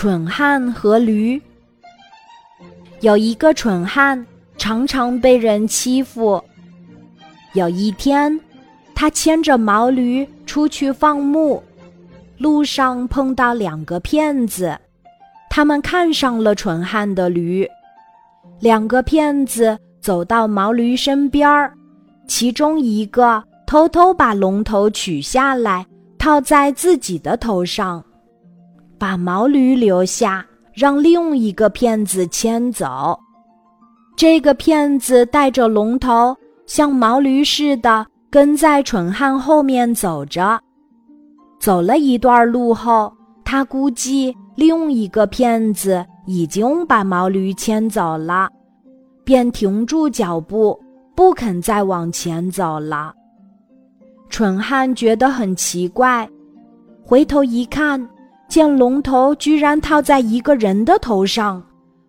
蠢汉和驴。有一个蠢汉，常常被人欺负。有一天，他牵着毛驴出去放牧，路上碰到两个骗子，他们看上了蠢汉的驴。两个骗子走到毛驴身边儿，其中一个偷偷把龙头取下来，套在自己的头上，把毛驴留下。让另一个骗子牵走。这个骗子带着龙头，像毛驴似的跟在蠢汉后面走着。走了一段路后，他估计另一个骗子已经把毛驴牵走了，便停住脚步，不肯再往前走了。蠢汉觉得很奇怪，回头一看。见龙头居然套在一个人的头上，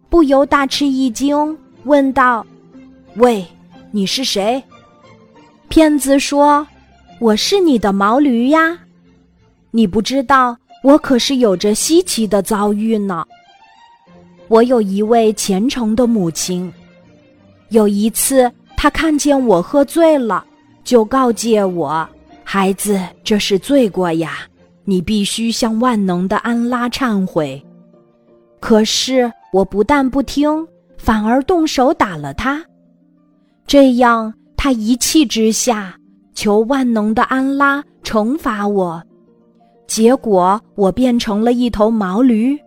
不由大吃一惊，问道：“喂，你是谁？”骗子说：“我是你的毛驴呀，你不知道我可是有着稀奇的遭遇呢。我有一位虔诚的母亲，有一次她看见我喝醉了，就告诫我：‘孩子，这是罪过呀。’”你必须向万能的安拉忏悔。可是我不但不听，反而动手打了他。这样，他一气之下求万能的安拉惩罚我。结果我变成了一头毛驴，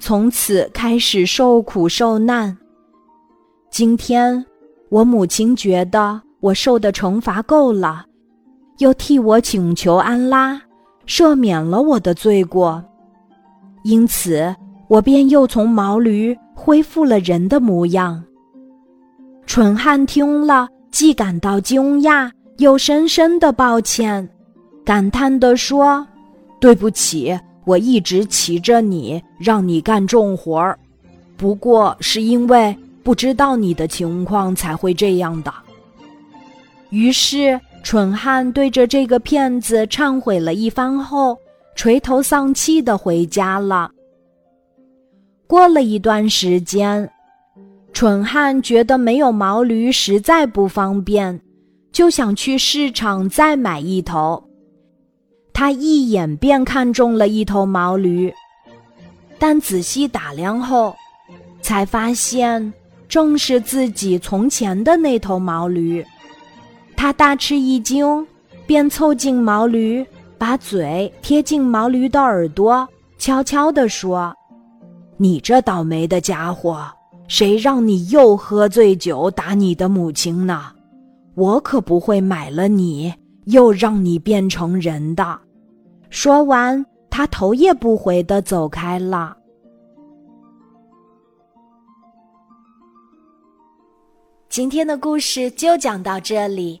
从此开始受苦受难。今天，我母亲觉得我受的惩罚够了，又替我请求安拉。赦免了我的罪过，因此我便又从毛驴恢复了人的模样。蠢汉听了，既感到惊讶，又深深的抱歉，感叹地说：“对不起，我一直骑着你，让你干重活儿，不过是因为不知道你的情况才会这样的。”于是。蠢汉对着这个骗子忏悔了一番后，垂头丧气的回家了。过了一段时间，蠢汉觉得没有毛驴实在不方便，就想去市场再买一头。他一眼便看中了一头毛驴，但仔细打量后，才发现正是自己从前的那头毛驴。他大吃一惊，便凑近毛驴，把嘴贴近毛驴的耳朵，悄悄地说：“你这倒霉的家伙，谁让你又喝醉酒打你的母亲呢？我可不会买了你，又让你变成人的。”说完，他头也不回地走开了。今天的故事就讲到这里。